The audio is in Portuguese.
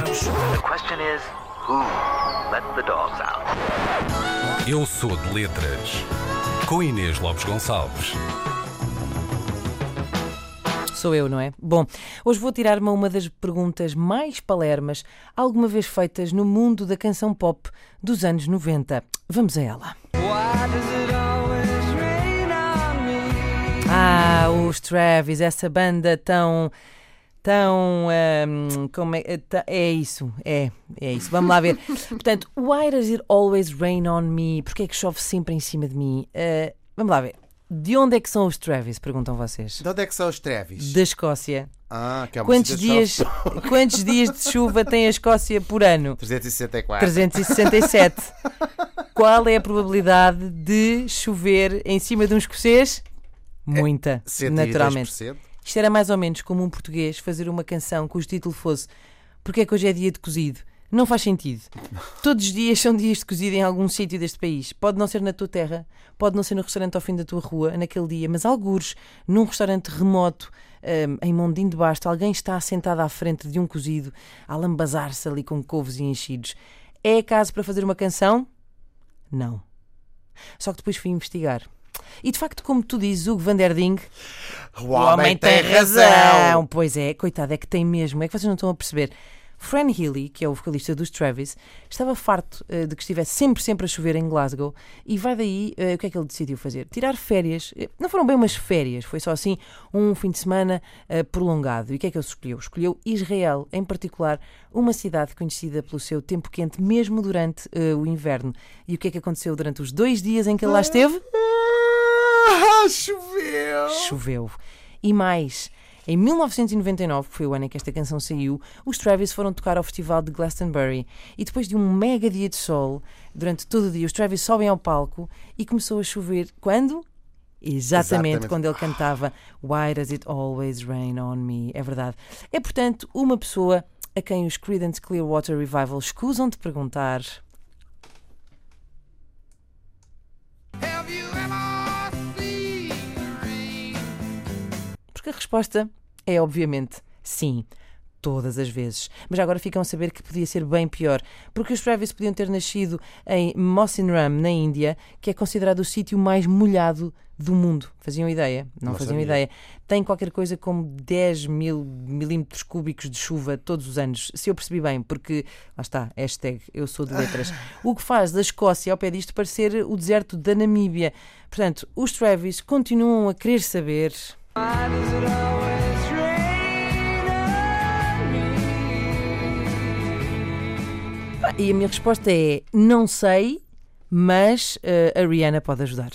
The question is, who let the dogs out? Eu sou de letras. Com Inês Lopes Gonçalves. Sou eu, não é? Bom, hoje vou tirar-me a uma das perguntas mais palermas alguma vez feitas no mundo da canção pop dos anos 90. Vamos a ela. Ah, os Travis, essa banda tão. Tão. hum, como é, é isso, é, é isso. Vamos lá ver. Portanto, why does it always rain on me? Porquê é que chove sempre em cima de mim? Ah, vamos lá ver. De onde é que são os Travis? Perguntam vocês. De onde é que são os Trevis? Da Escócia. Ah, que é uma Quantos dias, quantos dias de chuva tem a Escócia por ano? 364. 367. Qual é a probabilidade de chover em cima de um escocês? Muita, 102%. naturalmente. Isto era mais ou menos como um português fazer uma canção cujo título fosse Porque é que hoje é dia de cozido? Não faz sentido. Todos os dias são dias de cozido em algum sítio deste país. Pode não ser na tua terra, pode não ser no restaurante ao fim da tua rua, naquele dia, mas algures, num restaurante remoto, hum, em Mondim de Basto, alguém está sentado à frente de um cozido, a lambazar-se ali com couves e enchidos. É caso para fazer uma canção? Não. Só que depois fui investigar. E de facto, como tu dizes, Hugo van der Ding, O homem tem razão. Pois é, coitado, é que tem mesmo. É que vocês não estão a perceber. Fran Healy, que é o vocalista dos Travis, estava farto eh, de que estivesse sempre, sempre a chover em Glasgow e vai daí, eh, o que é que ele decidiu fazer? Tirar férias. Eh, Não foram bem umas férias, foi só assim um fim de semana eh, prolongado. E o que é que ele escolheu? Escolheu Israel, em particular, uma cidade conhecida pelo seu tempo quente, mesmo durante o inverno. E o que é que aconteceu durante os dois dias em que ele lá esteve? Ah, choveu. choveu. E mais, em 1999, que foi o ano em que esta canção saiu, os Travis foram tocar ao festival de Glastonbury. E depois de um mega dia de sol, durante todo o dia, os Travis sobem ao palco e começou a chover. Quando? Exatamente, Exatamente. quando ele cantava Why Does It Always Rain on Me? É verdade. É, portanto, uma pessoa a quem os Creedence Clearwater Revival escusam de perguntar. A resposta é obviamente sim. Todas as vezes. Mas agora ficam a saber que podia ser bem pior, porque os Travis podiam ter nascido em Mawsynram, na Índia, que é considerado o sítio mais molhado do mundo. Faziam ideia? Não, Não faziam sabia. ideia. Tem qualquer coisa como 10 mil milímetros cúbicos de chuva todos os anos. Se eu percebi bem, porque lá está, hashtag eu sou de letras. o que faz da Escócia ao pé disto parecer o deserto da Namíbia. Portanto, os Travis continuam a querer saber. E a minha resposta é: não sei, mas eh, a Rihanna pode ajudar.